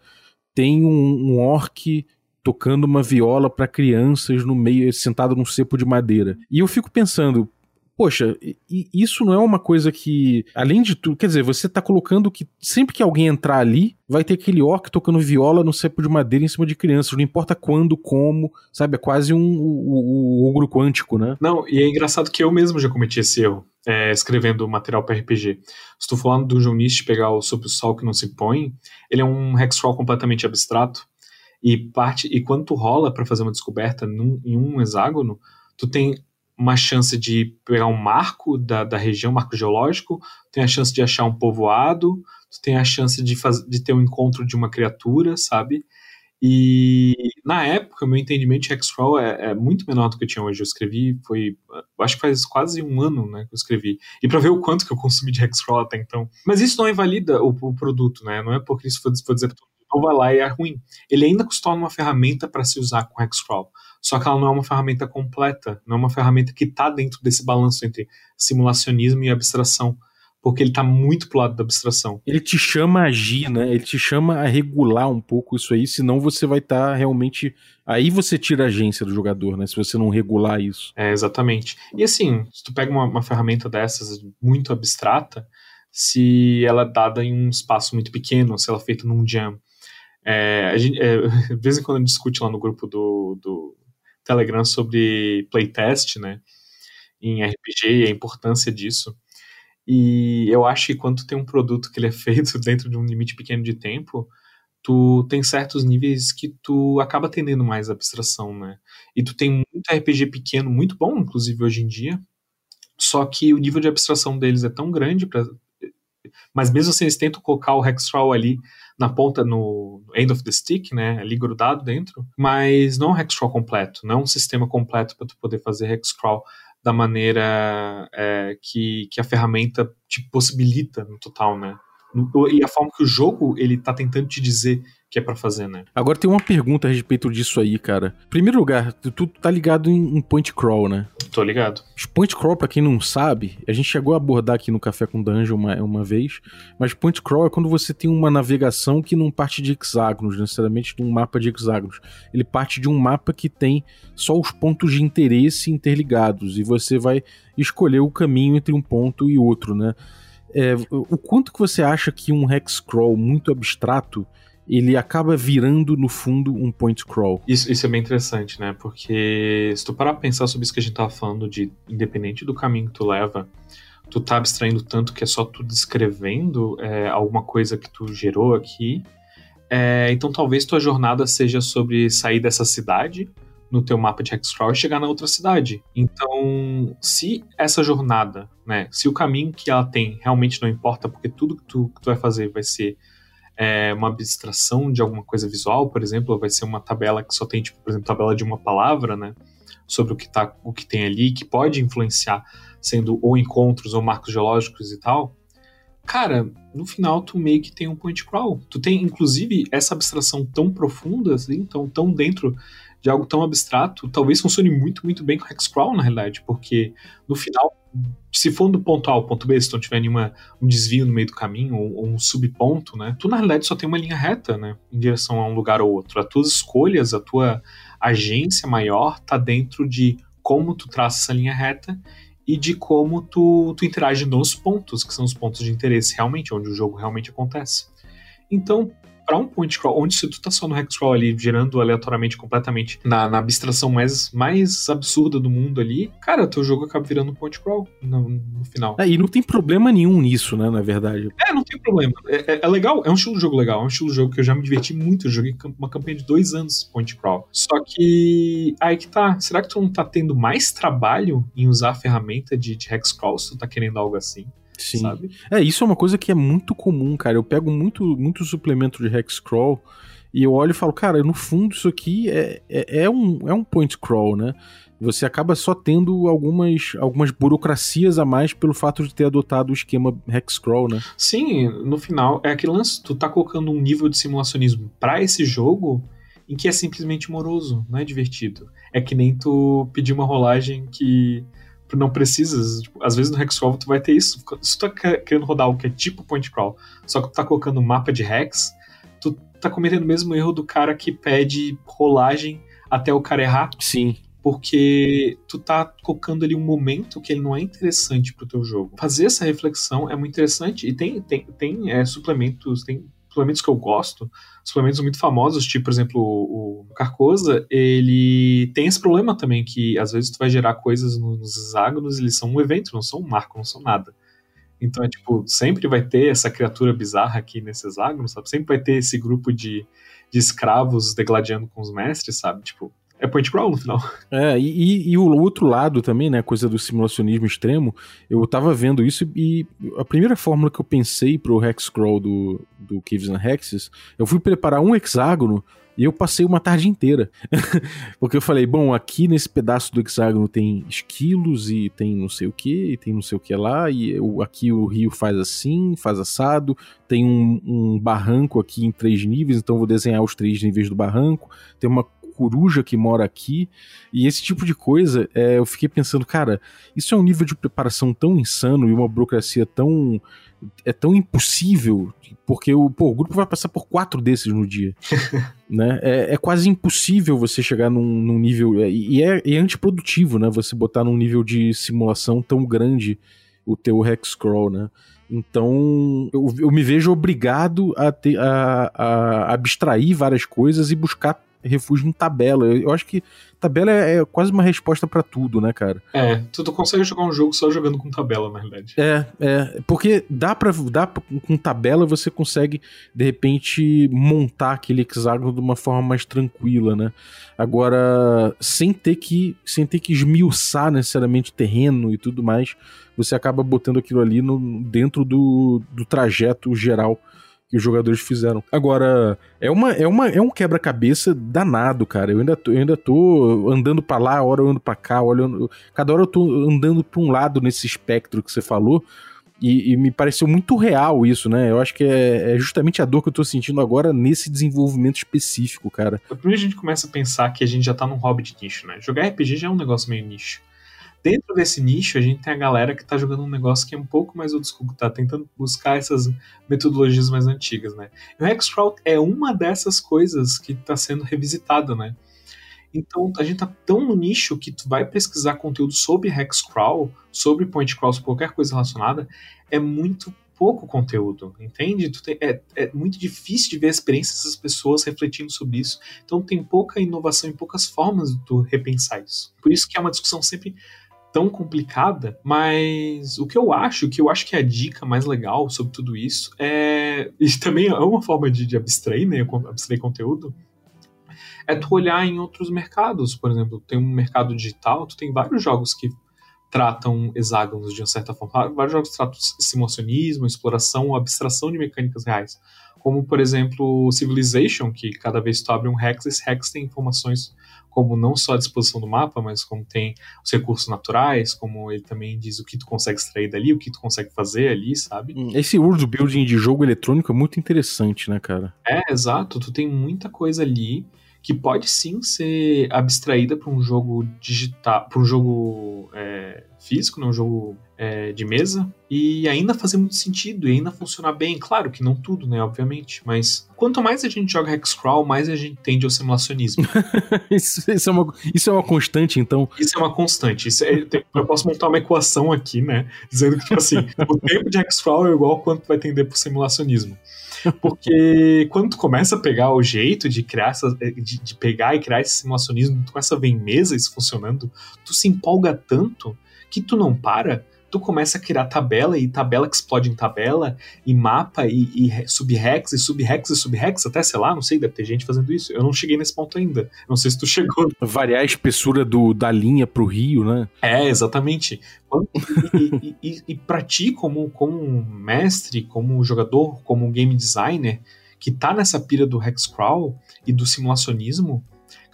tem um, um orc tocando uma viola para crianças no meio, sentado num cepo de madeira. E eu fico pensando, poxa, isso não é uma coisa que, além de tudo, quer dizer, você tá colocando que sempre que alguém entrar ali, vai ter aquele orc tocando viola no cepo de madeira em cima de crianças, não importa quando, como, sabe? É quase um, o, o ogro quântico, né? Não, e é engraçado que eu mesmo já cometi esse erro. É, escrevendo material para RPG. Estou falando do Junist pegar o Sob o Sol que não se põe, ele é um hexcrawl completamente abstrato e parte e quando tu rola para fazer uma descoberta num, em um hexágono, tu tem uma chance de pegar um marco da, da região, um marco geológico, tem a chance de achar um povoado, tu tem a chance de, faz, de ter um encontro de uma criatura, sabe? E na época, meu entendimento de Hexcrawl é, é, muito menor do que eu tinha hoje. Eu escrevi, foi. Acho que faz quase um ano né, que eu escrevi. E para ver o quanto que eu consumi de Hexcrawl até então. Mas isso não invalida o, o produto, né? Não é porque isso for, for dizer não vai lá e é ruim. Ele ainda custou uma ferramenta para se usar com Hexcrawl. Só que ela não é uma ferramenta completa, não é uma ferramenta que está dentro desse balanço entre simulacionismo e abstração porque ele tá muito pro lado da abstração. Ele te chama a agir, né? Ele te chama a regular um pouco isso aí, senão você vai estar tá realmente. Aí você tira a agência do jogador, né? Se você não regular isso. É, exatamente. E assim, se tu pega uma, uma ferramenta dessas muito abstrata, se ela é dada em um espaço muito pequeno, se ela é feita num jam. É, a gente, é, de vez em quando a gente discute lá no grupo do, do Telegram sobre playtest, né? Em RPG e a importância disso. E eu acho que quando tem um produto que ele é feito dentro de um limite pequeno de tempo, tu tem certos níveis que tu acaba tendendo mais abstração, né? E tu tem muito RPG pequeno, muito bom, inclusive hoje em dia, só que o nível de abstração deles é tão grande mas mesmo assim eles tentam colocar o Hexcrawl ali na ponta, no end of the stick, né, ali grudado dentro, mas não é um Hexcrawl completo, não é um sistema completo para tu poder fazer Hexcrawl da maneira é, que, que a ferramenta te possibilita no total, né? E a forma que o jogo ele tá tentando te dizer que é para fazer, né? Agora tem uma pergunta a respeito disso aí, cara. Em primeiro lugar, tu, tá ligado em, em, point crawl, né? Tô ligado. Point crawl, para quem não sabe, a gente chegou a abordar aqui no Café com Dungeon uma, uma vez, mas point crawl é quando você tem uma navegação que não parte de hexágonos, necessariamente de um mapa de hexágonos. Ele parte de um mapa que tem só os pontos de interesse interligados e você vai escolher o caminho entre um ponto e outro, né? É, o quanto que você acha que um hex crawl muito abstrato ele acaba virando, no fundo, um point crawl. Isso, isso é bem interessante, né? Porque se tu parar pra pensar sobre isso que a gente tava falando, de independente do caminho que tu leva, tu tá abstraindo tanto que é só tu descrevendo é, alguma coisa que tu gerou aqui. É, então talvez tua jornada seja sobre sair dessa cidade no teu mapa de Hexcrawl e chegar na outra cidade. Então, se essa jornada, né, se o caminho que ela tem realmente não importa, porque tudo que tu, que tu vai fazer vai ser é, uma abstração de alguma coisa visual, por exemplo, vai ser uma tabela que só tem, tipo, por exemplo, tabela de uma palavra, né? Sobre o que, tá, o que tem ali, que pode influenciar, sendo ou encontros ou marcos geológicos e tal. Cara, no final tu meio que tem um point crawl. Tu tem, inclusive, essa abstração tão profunda, assim, tão, tão dentro de algo tão abstrato, talvez funcione muito, muito bem com Hexcrawl, na realidade, porque no final, se for do ponto A ao ponto B, se não tiver nenhuma, um desvio no meio do caminho, ou, ou, um subponto, né, tu na realidade só tem uma linha reta, né, em direção a um lugar ou outro. As tuas escolhas, a tua agência maior tá dentro de como tu traça essa linha reta e de como tu, tu interage nos pontos, que são os pontos de interesse realmente, onde o jogo realmente acontece. Então, para um point crawl, onde se tu tá só no hex crawl ali, gerando aleatoriamente completamente na, na abstração mais, mais absurda do mundo ali, cara, teu jogo acaba virando um point crawl no, no final. É, e não tem problema nenhum nisso, né, na verdade. É, não tem problema. É, é, é, legal, é um estilo de jogo legal, é um estilo de jogo que eu já me diverti muito. Eu joguei uma campanha de dois anos point crawl. Só que aí que tá. Será que tu não tá tendo mais trabalho em usar a ferramenta de, de hex crawl se tu tá querendo algo assim? Sim. Sabe? É, isso é uma coisa que é muito comum, cara. Eu pego muito, muito suplemento de Hexcrawl e eu olho e falo, cara, no fundo isso aqui é, é, é, um, é um point crawl, né? Você acaba só tendo algumas, algumas burocracias a mais pelo fato de ter adotado o esquema Hexcrawl, né? Sim, no final é aquele lance, tu tá colocando um nível de simulacionismo para esse jogo em que é simplesmente moroso, não é divertido. É que nem tu pedir uma rolagem que não precisas. Tipo, às vezes no Hexcrawl tu vai ter isso. Se tu tá querendo rodar algo que é tipo point crawl, só que tu tá colocando um mapa de Hex, tu tá cometendo o mesmo erro do cara que pede rolagem até o cara errar. Sim. porque tu tá colocando ali um momento que ele não é interessante pro teu jogo. Fazer essa reflexão é muito interessante e tem, tem, tem é, suplementos, tem suplementos que eu gosto, suplementos muito famosos, tipo, por exemplo, o, Carcosa, ele tem esse problema também, que às vezes tu vai gerar coisas nos hexágonos, eles são um evento, não são um marco, não são nada. Então é tipo, sempre vai ter essa criatura bizarra aqui nesse hexágono, sabe? Sempre vai ter esse grupo de, de escravos degladiando com os mestres, sabe? Tipo, é point crawl no final. É, e, e, o outro lado também, né, coisa do simulacionismo extremo, eu tava vendo isso e a primeira fórmula que eu pensei pro hex crawl do, do Caves and Hexes, eu fui preparar um hexágono e eu passei uma tarde inteira. Porque eu falei, bom, aqui nesse pedaço do hexágono tem esquilos e tem não sei o que, e tem não sei o que lá, e eu, aqui o rio faz assim, faz assado, tem um, um barranco aqui em três níveis, então eu vou desenhar os três níveis do barranco, tem uma coruja que mora aqui, e esse tipo de coisa, é, eu fiquei pensando, cara, isso é um nível de preparação tão insano e uma burocracia tão é tão impossível, porque o, pô, o grupo vai passar por quatro desses no dia. né? É, é, quase impossível você chegar num, num nível. É, e é, é, antiprodutivo, né? Você botar num nível de simulação tão grande o teu hex crawl, né? Então eu, eu me vejo obrigado a, ter, a, a abstrair várias coisas e buscar refúgio em tabela. Eu acho que tabela é, é quase uma resposta para tudo, né, cara? É, tu, tu, consegue jogar um jogo só jogando com tabela, na realidade. É, é. Porque dá pra. Dá pra, com tabela você consegue, de repente, montar aquele hexágono de uma forma mais tranquila, né? Agora, sem ter que. Sem ter que esmiuçar necessariamente terreno e tudo mais, você acaba botando aquilo ali no, dentro do, do trajeto geral que os jogadores fizeram. Agora, é, uma, é, uma, é um quebra-cabeça danado, cara. Eu ainda tô, eu ainda tô andando para lá, hora eu ando pra cá, olhando. Cada hora eu tô andando pra um lado nesse espectro que você falou. E, e, me pareceu muito real isso, né? Eu acho que é, é, justamente a dor que eu tô sentindo agora nesse desenvolvimento específico, cara. Primeiro a gente começa a pensar que a gente já tá num hobby de nicho, né? Jogar RPG já é um negócio meio nicho. Dentro desse nicho, a gente tem a galera que tá jogando um negócio que é um pouco mais old school, que tá tentando buscar essas metodologias mais antigas, né? E o Hexcrawl é uma dessas coisas que tá sendo revisitada, né? Então, a gente tá tão no nicho que tu vai pesquisar conteúdo sobre Hexcrawl, sobre point crawls, qualquer coisa relacionada, é muito pouco conteúdo, entende? Tem, é, é, muito difícil de ver a experiência dessas pessoas refletindo sobre isso. Então tem pouca inovação e poucas formas de tu repensar isso. Por isso que é uma discussão sempre tão complicada, mas o que eu acho, que eu acho que é a dica mais legal sobre tudo isso é. E também é uma forma de, de abstrair, né? Abstrair conteúdo. É tu olhar em outros mercados. Por exemplo, tem um mercado digital, tu tem vários jogos que tratam hexágonos de uma certa forma. Vários jogos tratam simulacionismo, exploração, abstração de mecânicas reais. Como, por exemplo, Civilization, que cada vez que tu abre um hex, esse hex tem informações como não só a disposição do mapa, mas como tem os recursos naturais, como ele também diz o que tu consegue extrair dali, o que tu consegue fazer ali, sabe? Hum, esse world building de jogo eletrônico é muito interessante, né, cara? É, exato. Tu tem muita coisa ali que pode sim ser abstraída para um jogo digital, para um jogo é, físico, né, um jogo é, de mesa, e ainda fazer muito sentido e ainda funcionar bem. Claro que não tudo, né, obviamente, mas quanto mais a gente joga Hexcrawl, mais a gente tende ao simulacionismo. isso, isso, é uma, isso é uma constante, então? Isso é uma constante. É, eu posso montar uma equação aqui, né, dizendo que, tipo assim, o tempo de Hexcrawl é igual ao quanto vai tender pro simulacionismo. Porque quando tu começa a pegar o jeito de criar essa, de, de, pegar e criar esse simulacionismo, tu começa a ver em mesa isso funcionando, tu se empolga tanto que tu não para, tu começa a criar tabela e tabela que explode em tabela, e mapa e, e subrex e subrex e subrex, até sei lá, não sei, deve ter gente fazendo isso. Eu não cheguei nesse ponto ainda. Não sei se tu chegou. Variar a espessura do, da linha pro rio, né? É, exatamente. E, e, e, e pra ti, como, como mestre, como jogador, como game designer, que tá nessa pira do hexcrawl e do simulacionismo,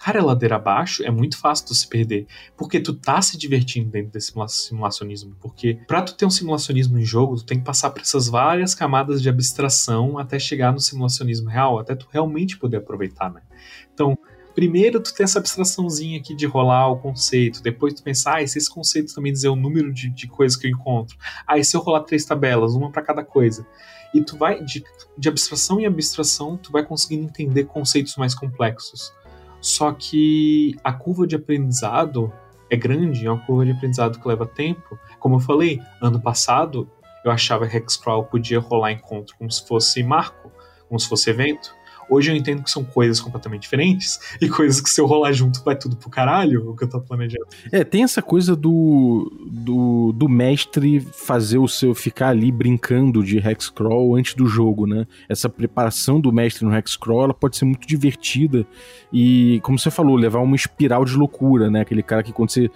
Cara, ladeira abaixo é muito fácil tu se perder, porque tu tá se divertindo dentro desse simulacionismo, porque para tu ter um simulacionismo em jogo, tu tem que passar por essas várias camadas de abstração até chegar no simulacionismo real, até tu realmente poder aproveitar, né? Então, primeiro tu tem essa abstraçãozinha aqui de rolar o conceito, depois tu pensar, ah, se esse conceito também dizer o número de, de coisas que eu encontro, ah, e se eu rolar três tabelas, uma para cada coisa, e tu vai, de, de abstração em abstração, tu vai conseguindo entender conceitos mais complexos. Só que a curva de aprendizado é grande, é uma curva de aprendizado que leva tempo. Como eu falei, ano passado eu achava que Hexcrawl podia rolar encontro como se fosse marco, como se fosse evento. Hoje eu entendo que são coisas completamente diferentes e coisas que se eu rolar junto vai tudo pro caralho, o que eu tô planejando. É, tem essa coisa do, do, do mestre fazer o seu ficar ali brincando de Hexcrawl antes do jogo, né? Essa preparação do mestre no Hexcrawl, ela pode ser muito divertida e, como você falou, levar uma espiral de loucura, né? Aquele cara que quando você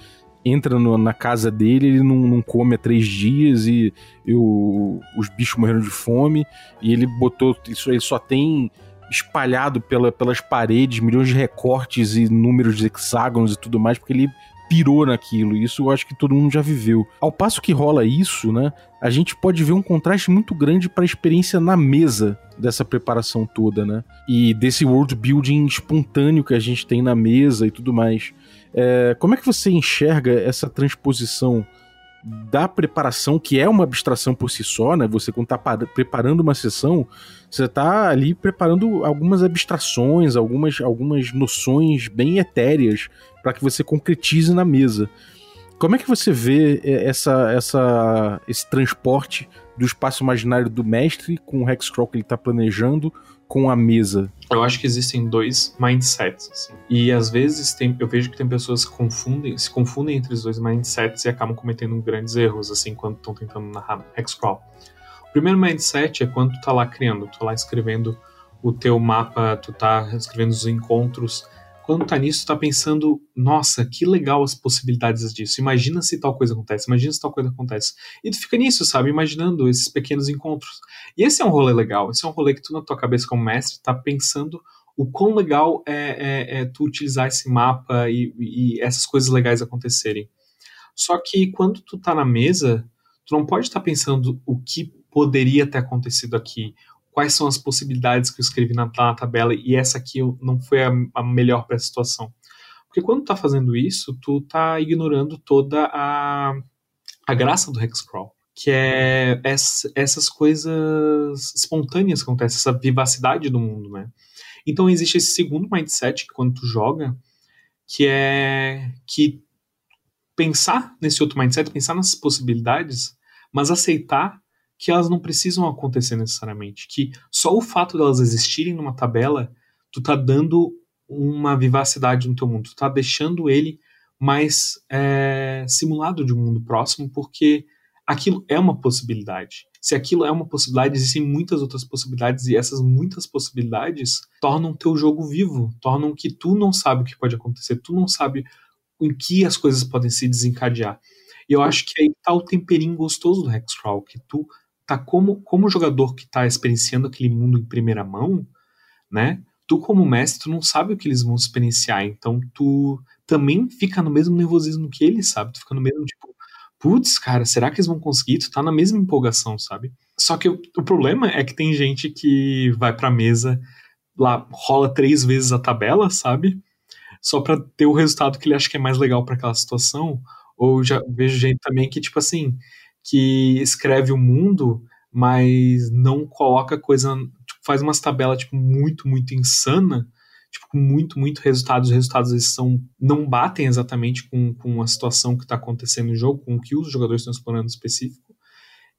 entra no, na casa dele, ele não, não, come há três dias e, e o, os bichos morreram de fome e ele botou isso, ele só tem espalhado pela, pelas paredes, milhões de recortes e números de hexágonos e tudo mais, porque ele pirou naquilo. Isso eu acho que todo mundo já viveu. Ao passo que rola isso, né? A gente pode ver um contraste muito grande para a experiência na mesa dessa preparação toda, né? E desse world building espontâneo que a gente tem na mesa e tudo mais. É, como é que você enxerga essa transposição da preparação, que é uma abstração por si só, né? Você quando tá preparando uma sessão, você tá ali preparando algumas abstrações, algumas, algumas noções bem etéreas para que você concretize na mesa. Como é que você vê é, essa, essa, esse transporte do espaço imaginário do mestre com o Hexcrawl que ele está planejando com a mesa? Eu acho que existem dois mindsets. Assim. E às vezes tem, eu vejo que tem pessoas que confundem, se confundem entre os dois mindsets e acabam cometendo grandes erros assim quando estão tentando narrar Hexcrawl. O primeiro mindset é quando tu tá lá criando, tu tá lá escrevendo o teu mapa, tu tá escrevendo os encontros quando tá nisso, tá pensando, nossa, que legal as possibilidades disso. Imagina se tal coisa acontece, imagina se tal coisa acontece. E tu fica nisso, sabe? Imaginando esses pequenos encontros. E esse é um rolê legal, esse é um rolê que tu, na tua cabeça como mestre, tá pensando o quão legal é, é, é tu utilizar esse mapa e, e, essas coisas legais acontecerem. Só que quando tu tá na mesa, tu não pode estar tá pensando o que poderia ter acontecido aqui, quais são as possibilidades que eu escrevi na, tabela e essa aqui não foi a, a melhor para a situação. Porque quando tu tá fazendo isso, tu tá ignorando toda a, a graça do Hexcrawl, que é essa, essas coisas espontâneas que acontecem, essa vivacidade do mundo, né? Então existe esse segundo mindset que quando tu joga, que é que pensar nesse outro mindset, pensar nessas possibilidades, mas aceitar que elas não precisam acontecer necessariamente, que só o fato delas existirem numa tabela, tu tá dando uma vivacidade no teu mundo, tu tá deixando ele mais é, simulado de um mundo próximo, porque aquilo é uma possibilidade. Se aquilo é uma possibilidade, existem muitas outras possibilidades, e essas muitas possibilidades tornam teu jogo vivo, tornam que tu não sabe o que pode acontecer, tu não sabe em que as coisas podem se desencadear. E eu acho que aí tá o temperinho gostoso do Hexcrawl, que tu tá como, como jogador que tá experienciando aquele mundo em primeira mão, né? Tu como mestre, tu não sabe o que eles vão experienciar, então tu também fica no mesmo nervosismo que eles, sabe? Tu fica no mesmo tipo, putz, cara, será que eles vão conseguir? Tu tá na mesma empolgação, sabe? Só que o, o problema é que tem gente que vai pra mesa, lá rola três vezes a tabela, sabe? Só pra ter o resultado que ele acha que é mais legal para aquela situação. Ou já vejo gente também que, tipo assim, que escreve o mundo, mas não coloca coisa. Tipo, faz umas tabelas tipo, muito, muito insana, tipo, com muito, muito resultados. Os resultados eles são, não batem exatamente com, com a situação que está acontecendo no jogo, com o que os jogadores estão explorando específico.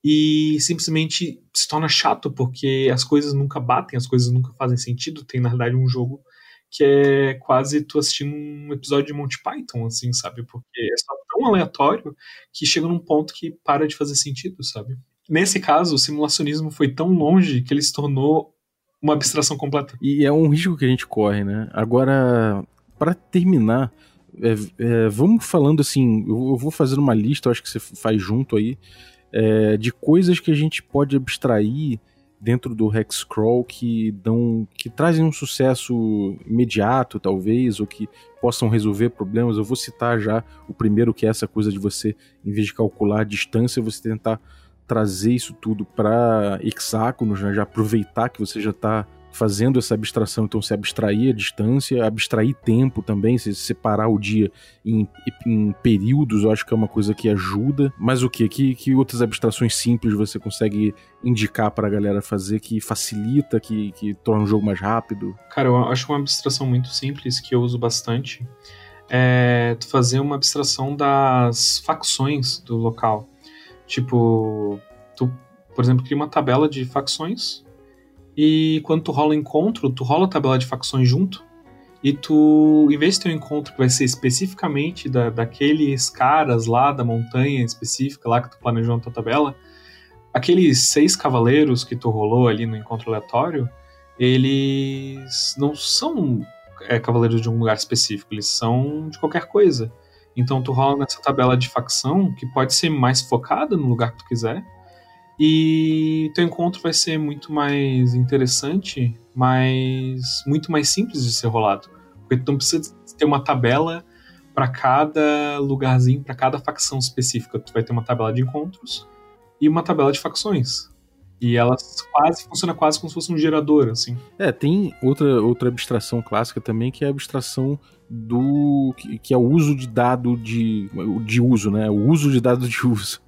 E simplesmente se torna chato, porque as coisas nunca batem, as coisas nunca fazem sentido. Tem, na verdade, um jogo que é quase tu assistindo um episódio de Monty Python, assim, sabe? Porque é só tão aleatório que chega num ponto que para de fazer sentido, sabe? Nesse caso, o simulacionismo foi tão longe que ele se tornou uma abstração completa. E é um risco que a gente corre, né? Agora, para terminar, é, é, vamos falando assim, eu, vou fazer uma lista, eu acho que você faz junto aí, é, de coisas que a gente pode abstrair dentro do Hexcrawl que dão que trazem um sucesso imediato, talvez, ou que possam resolver problemas. Eu vou citar já o primeiro, que é essa coisa de você, em vez de calcular a distância, você tentar trazer isso tudo para hexágonos, né? já aproveitar que você já está fazendo essa abstração, então se abstrair a distância, abstrair tempo também, se separar o dia em, em períodos, eu acho que é uma coisa que ajuda. Mas o que? Que, que outras abstrações simples você consegue indicar para a galera fazer que facilita, que, que torna o jogo mais rápido? Cara, eu acho uma abstração muito simples que eu uso bastante. É fazer uma abstração das facções do local. Tipo, tu, por exemplo, cria uma tabela de facções e quando tu rola encontro, tu rola a tabela de facções junto. E tu, em vez de ter um encontro que vai ser especificamente da, daqueles caras lá da montanha específica lá que tu planejou na tua tabela, aqueles seis cavaleiros que tu rolou ali no encontro aleatório, eles não são é, cavaleiros de um lugar específico, eles são de qualquer coisa. Então tu rola nessa tabela de facção que pode ser mais focada no lugar que tu quiser, e teu encontro vai ser muito mais interessante, mas muito mais simples de ser rolado. Porque tu não precisa ter uma tabela para cada lugarzinho, para cada facção específica. Tu vai ter uma tabela de encontros e uma tabela de facções. E elas quase funciona quase como se fosse um gerador, assim. É, tem outra, outra abstração clássica também, que é a abstração do. que, que é o uso de dado de. de uso, né? O uso de dado de uso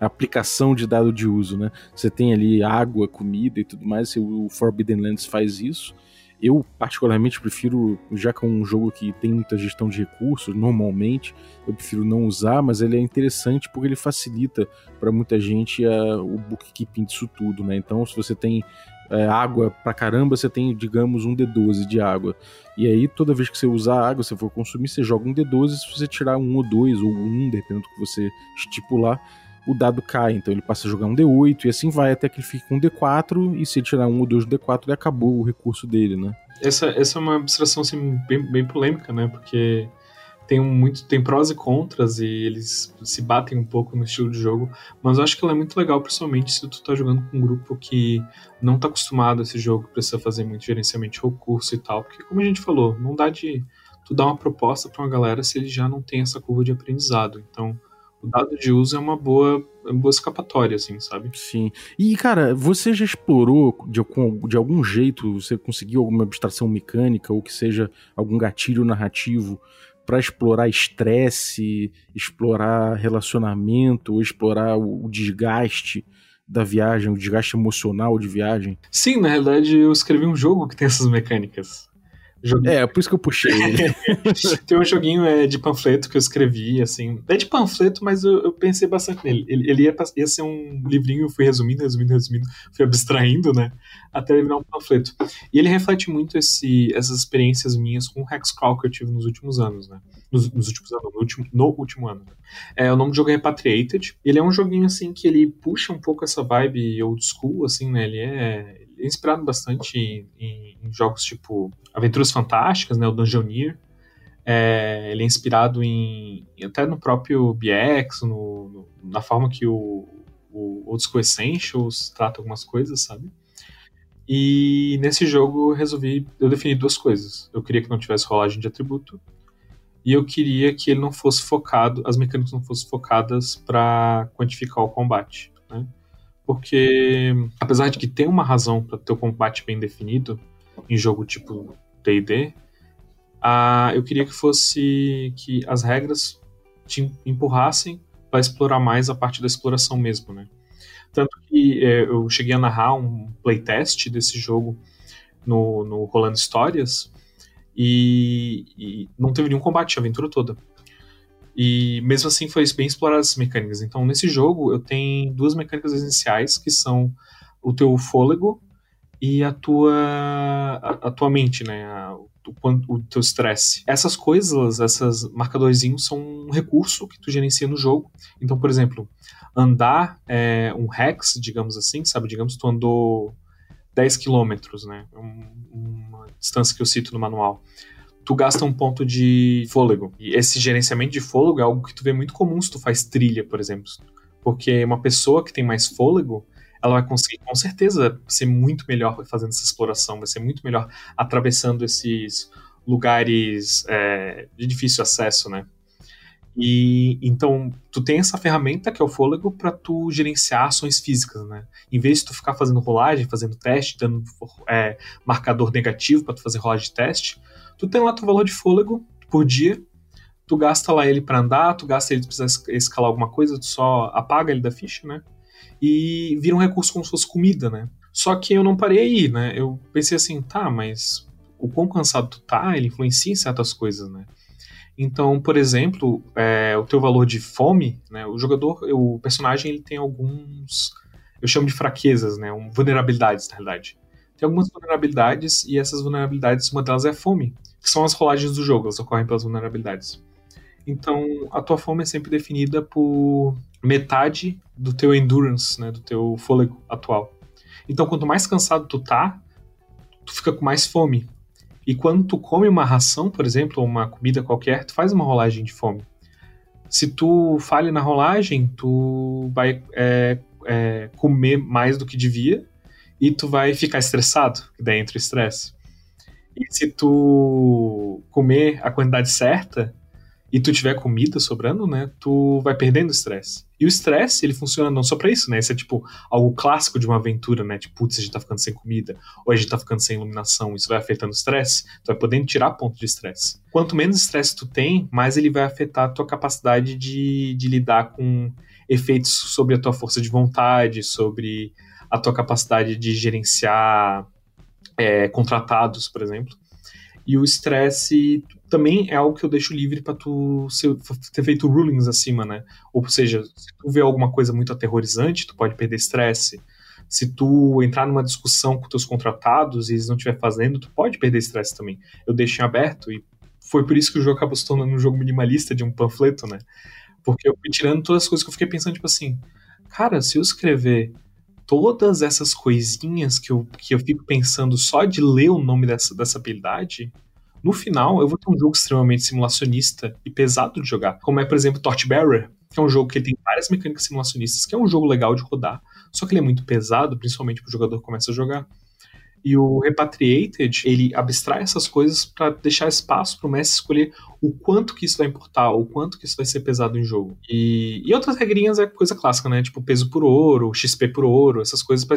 aplicação de dado de uso, né? Você tem ali água, comida e tudo mais, o Forbidden Lands faz isso. Eu, particularmente, prefiro, já que é um jogo que tem muita gestão de recursos, normalmente, eu prefiro não usar, mas ele é interessante porque ele facilita para muita gente uh, o bookkeeping disso tudo, né? Então, se você tem é, água pra caramba, você tem, digamos, um D12 de água. E aí, toda vez que você usar água, você for consumir, você joga um D12. Se você tirar um ou dois, ou um, dependendo do que você estipular, o dado cai, então ele passa a jogar um D8 e assim vai até que ele fique com um D4 e se ele tirar um ou dois do D4 ele acabou o recurso dele, né? Essa, essa é uma abstração assim, bem, bem polêmica, né? Porque tem muito tem prós e contras e eles se batem um pouco no estilo de jogo, mas eu acho que ela é muito legal, principalmente se tu tá jogando com um grupo que não tá acostumado a esse jogo, precisa fazer muito gerenciamento de recurso e tal, porque como a gente falou, não dá de tu dar uma proposta para uma galera se ele já não tem essa curva de aprendizado. Então, o dado de uso é uma boa, uma boa escapatória, assim, sabe? Sim. E, cara, você já explorou de, de algum jeito, você conseguiu alguma abstração mecânica ou que seja algum gatilho narrativo para explorar estresse, explorar relacionamento, ou explorar o, o desgaste da viagem, o desgaste emocional de viagem? Sim, na realidade eu escrevi um jogo que tem essas mecânicas. É, por isso que eu puxei ele. Tem um joguinho é, de panfleto que eu escrevi, assim. É de panfleto, mas eu, eu pensei bastante nele. Ele, ele ia, ia, ser um livrinho, eu fui resumindo, resumindo, resumindo, fui abstraindo, né? Até ele virar um panfleto. E ele reflete muito esse, essas experiências minhas com o Hexcrawl que eu tive nos últimos anos, né? Nos, nos últimos anos, no último, no último ano. Né? É, o nome do jogo é Repatriated. Ele é um joguinho, assim, que ele puxa um pouco essa vibe old school, assim, né? Ele é inspirado bastante em, em, jogos tipo Aventuras Fantásticas, né, o Dungeoneer. É, ele é inspirado em até no próprio BX, no, no, na forma que o, o Old School Essentials trata algumas coisas, sabe? E nesse jogo eu resolvi, eu defini duas coisas. Eu queria que não tivesse rolagem de atributo e eu queria que ele não fosse focado, as mecânicas não fossem focadas para quantificar o combate, né? Porque apesar de que tem uma razão para ter o combate bem definido em jogo tipo D&D, uh, eu queria que fosse que as regras te empurrassem para explorar mais a parte da exploração mesmo, né? Tanto que é, eu cheguei a narrar um playtest desse jogo no, no Rolando Histórias e, e não teve nenhum combate a aventura toda. E mesmo assim foi bem exploradas as mecânicas. Então, nesse jogo, eu tenho duas mecânicas essenciais, que são o teu fôlego e a tua, a, a tua mente, né? A, o, o teu estresse. Essas coisas, esses marcadorzinhos são um recurso que tu gerencia no jogo. Então, por exemplo, andar é, um hex, digamos assim, sabe? Digamos tu andou 10 quilômetros, né? Um, uma distância que eu cito no manual tu gasta um ponto de fôlego. E esse gerenciamento de fôlego é algo que tu vê muito comum se tu faz trilha, por exemplo. Porque uma pessoa que tem mais fôlego, ela vai conseguir com certeza ser muito melhor fazendo essa exploração, vai ser muito melhor atravessando esses lugares é, de difícil acesso, né? E então tu tem essa ferramenta que é o fôlego para tu gerenciar ações físicas, né? Em vez de tu ficar fazendo rolagem, fazendo teste, dando é, marcador negativo para tu fazer rolagem de teste, tu tem lá teu valor de fôlego por dia, tu gasta lá ele para andar, tu gasta ele se precisar escalar alguma coisa, tu só apaga ele da ficha, né? E vira um recurso como se fosse comida, né? Só que eu não parei aí, né? Eu pensei assim, tá, mas o quão cansado tu tá, ele influencia em certas coisas, né? Então, por exemplo, é, o teu valor de fome, né? O jogador, o personagem, ele tem alguns, eu chamo de fraquezas, né? Um, vulnerabilidades, na realidade. Tem algumas vulnerabilidades e essas vulnerabilidades, uma delas é a fome, que são as rolagens do jogo, elas ocorrem pelas vulnerabilidades. Então, a tua fome é sempre definida por metade do teu endurance, né, do teu fôlego atual. Então, quanto mais cansado tu tá, tu fica com mais fome. E quando tu come uma ração, por exemplo, ou uma comida qualquer, tu faz uma rolagem de fome. Se tu falha na rolagem, tu vai é, é, comer mais do que devia e tu vai ficar estressado, que daí entra o estresse. E se tu comer a quantidade certa, e tu tiver comida sobrando, né, tu vai perdendo estresse. E o estresse, ele funciona não só para isso, né? Isso é tipo algo clássico de uma aventura, né? Tipo, putz, a gente tá ficando sem comida, ou a gente tá ficando sem iluminação, isso vai afetando o estresse, tu vai podendo tirar ponto de estresse. Quanto menos estresse tu tem, mais ele vai afetar a tua capacidade de, de lidar com efeitos sobre a tua força de vontade, sobre a tua capacidade de gerenciar é, contratados, por exemplo. E o estresse também é algo que eu deixo livre para tu ser, ter feito rulings acima, né? Ou seja, se tu vê alguma coisa muito aterrorizante, tu pode perder estresse. Se tu entrar numa discussão com teus contratados e eles não estiver fazendo, tu pode perder estresse também. Eu deixo em aberto e foi por isso que o jogo acabou se tornando um jogo minimalista de um panfleto, né? Porque eu fui tirando todas as coisas que eu fiquei pensando, tipo assim, cara, se eu escrever todas essas coisinhas que eu, que eu fico pensando só de ler o nome dessa, dessa habilidade, no final eu vou ter um jogo extremamente simulacionista e pesado de jogar. Como é, por exemplo, Torchbearer, que é um jogo que tem várias mecânicas simulacionistas, que é um jogo legal de rodar, só que ele é muito pesado, principalmente para o jogador que começa a jogar. E o Repatriated, ele abstrai essas coisas para deixar espaço para o mestre escolher o quanto que isso vai importar, o quanto que isso vai ser pesado em jogo. E, e outras regrinhas é coisa clássica, né? Tipo peso por ouro, XP por ouro, essas coisas para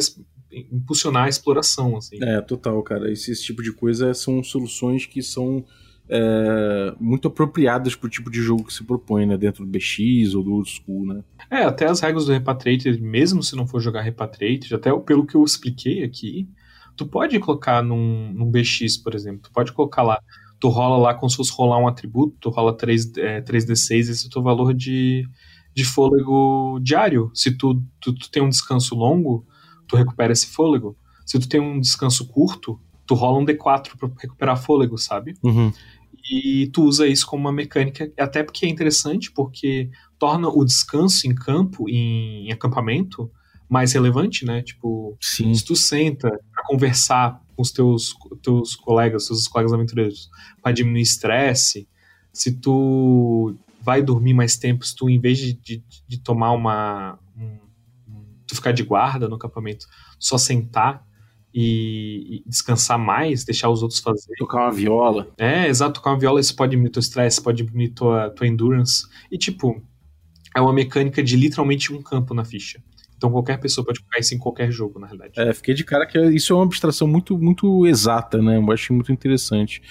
impulsionar a exploração, assim. É, total, cara. Esse, esse tipo de coisa são soluções que são é, muito apropriadas para o tipo de jogo que se propõe, né? Dentro do BX ou do Old School, né? É, até as regras do Repatriated, mesmo se não for jogar Repatriated, até pelo que eu expliquei aqui, tu pode colocar num, num BX, por exemplo, tu pode colocar lá, tu rola lá como se fosse rolar um atributo, tu rola 3, é, 3D6, esse é o teu valor de, de fôlego diário. Se tu, tu, tu tem um descanso longo, tu recupera esse fôlego. Se tu tem um descanso curto, tu rola um D4 para recuperar fôlego, sabe? Uhum. E tu usa isso como uma mecânica, até porque é interessante, porque torna o descanso em campo, em, em acampamento, mais relevante, né? Tipo, Sim. se tu senta para conversar com os teus, teus colegas, seus colegas aventureiros, para diminuir estresse, se tu vai dormir mais tempo, se tu, em vez de, de, de tomar uma. Um, tu ficar de guarda no acampamento, só sentar e, e, descansar mais, deixar os outros fazer. Tocar uma viola. É, exato, tocar uma viola, isso pode diminuir teu estresse, pode diminuir tua, tua endurance. E, tipo, é uma mecânica de literalmente um campo na ficha. Então qualquer pessoa pode colocar isso em qualquer jogo, na realidade. É, fiquei de cara que isso é uma abstração muito, muito exata, né? Eu acho muito interessante.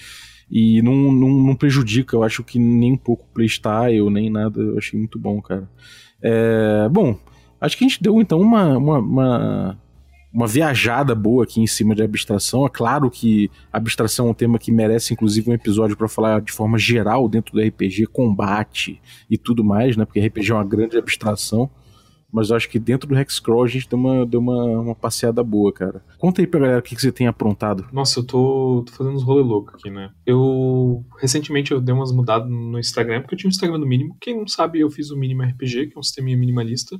E não, não, não prejudica, eu acho que nem um pouco playstyle, nem nada. Eu achei muito bom, cara. É, bom, acho que a gente deu então uma, uma, uma, uma, viajada boa aqui em cima de abstração. É claro que abstração é um tema que merece, inclusive, um episódio para falar de forma geral dentro do RPG, combate e tudo mais, né? Porque RPG é uma grande abstração. Mas acho que dentro do Hexcrawl a gente deu uma, deu uma, uma passeada boa, cara. Conta aí pra galera o que, que você tem aprontado. Nossa, eu tô, tô fazendo uns rolê louco aqui, né? Eu. Recentemente eu dei umas mudadas no Instagram, porque eu tinha um Instagram no mínimo. Quem não sabe, eu fiz o Mínimo RPG, que é um sistema minimalista.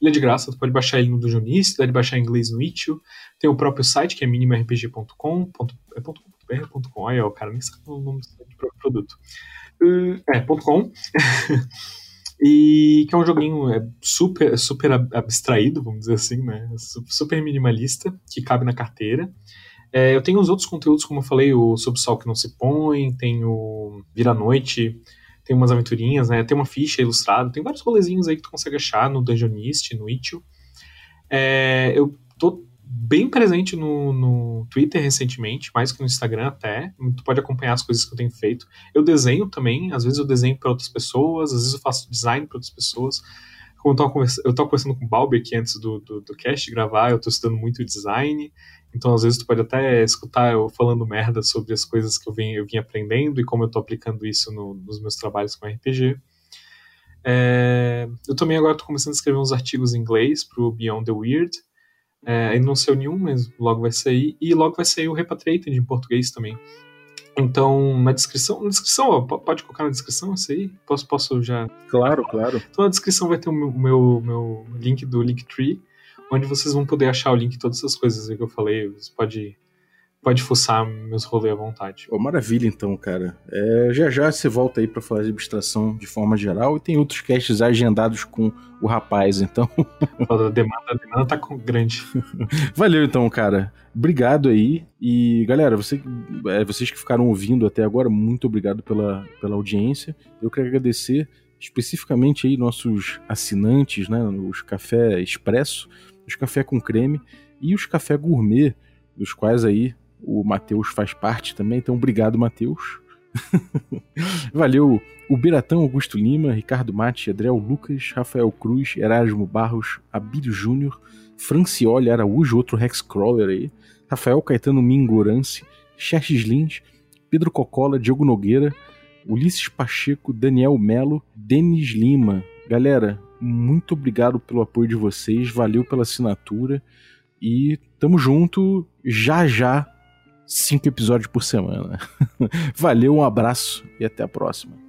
Ele é de graça, tu pode baixar ele no Dujonice, pode baixar em inglês no Itch.io. Tem o próprio site, que é minimorpg.com. É .com, Olha, o cara nem sabe o nome do próprio produto. Uh, é, ponto .com. E que é um joguinho é, super, super abstraído, vamos dizer assim, né? Super minimalista, que cabe na carteira. É, eu tenho os outros conteúdos, como eu falei, o Sob Sol que não se põe, tem o Vira Noite, tem umas aventurinhas, né? Tem uma ficha ilustrada, tem vários rolezinhos aí que tu consegue achar no Dungeonist, no Itch. É, eu tô bem presente no, no Twitter recentemente, mais que no Instagram até. Tu pode acompanhar as coisas que eu tenho feito. Eu desenho também, às vezes eu desenho para outras pessoas, às vezes eu faço design para outras pessoas. Como eu tava, conversa eu tava conversando com o Balbi aqui antes do, do, do cast gravar, eu tô estudando muito design, então às vezes tu pode até escutar eu falando merda sobre as coisas que eu vim, eu vim aprendendo e como eu tô aplicando isso no, nos meus trabalhos com RPG. É, eu também agora tô começando a escrever uns artigos em inglês pro Beyond the Weird, é, ainda não saiu nenhum, mas logo vai sair. E logo vai sair o Repatriated em português também. Então, na descrição, na descrição, ó, pode colocar na descrição isso aí? Posso, posso já. Claro, claro. Então na descrição vai ter o meu, meu, meu link do Linktree, onde vocês vão poder achar o link de todas essas coisas que eu falei. Você pode pode fuçar meus rolês à vontade. Oh, maravilha, então, cara. É, já já você volta aí para falar de abstração de forma geral e tem outros casts agendados com o rapaz, então. A demanda, a demanda tá grande. Valeu, então, cara. Obrigado aí. E, galera, você, é, vocês que ficaram ouvindo até agora, muito obrigado pela, pela audiência. Eu quero agradecer especificamente aí nossos assinantes, né? Os Café Expresso, os Café com Creme e os Café Gourmet, dos quais aí o Matheus faz parte também, então obrigado, Matheus. Valeu o Beratão Augusto Lima, Ricardo Mate, Adriel Lucas, Rafael Cruz, Erasmo Barros, Abílio Júnior, Francioli Araújo, outro Hexcrawler aí, Rafael Caetano Mingorance, Xerxes Lins, Pedro Cocola, Diogo Nogueira, Ulisses Pacheco, Daniel Melo, Denis Lima. Galera, muito obrigado pelo apoio de vocês, valeu pela assinatura e tamo junto já já cinco episódios por semana. Valeu, um abraço e até a próxima.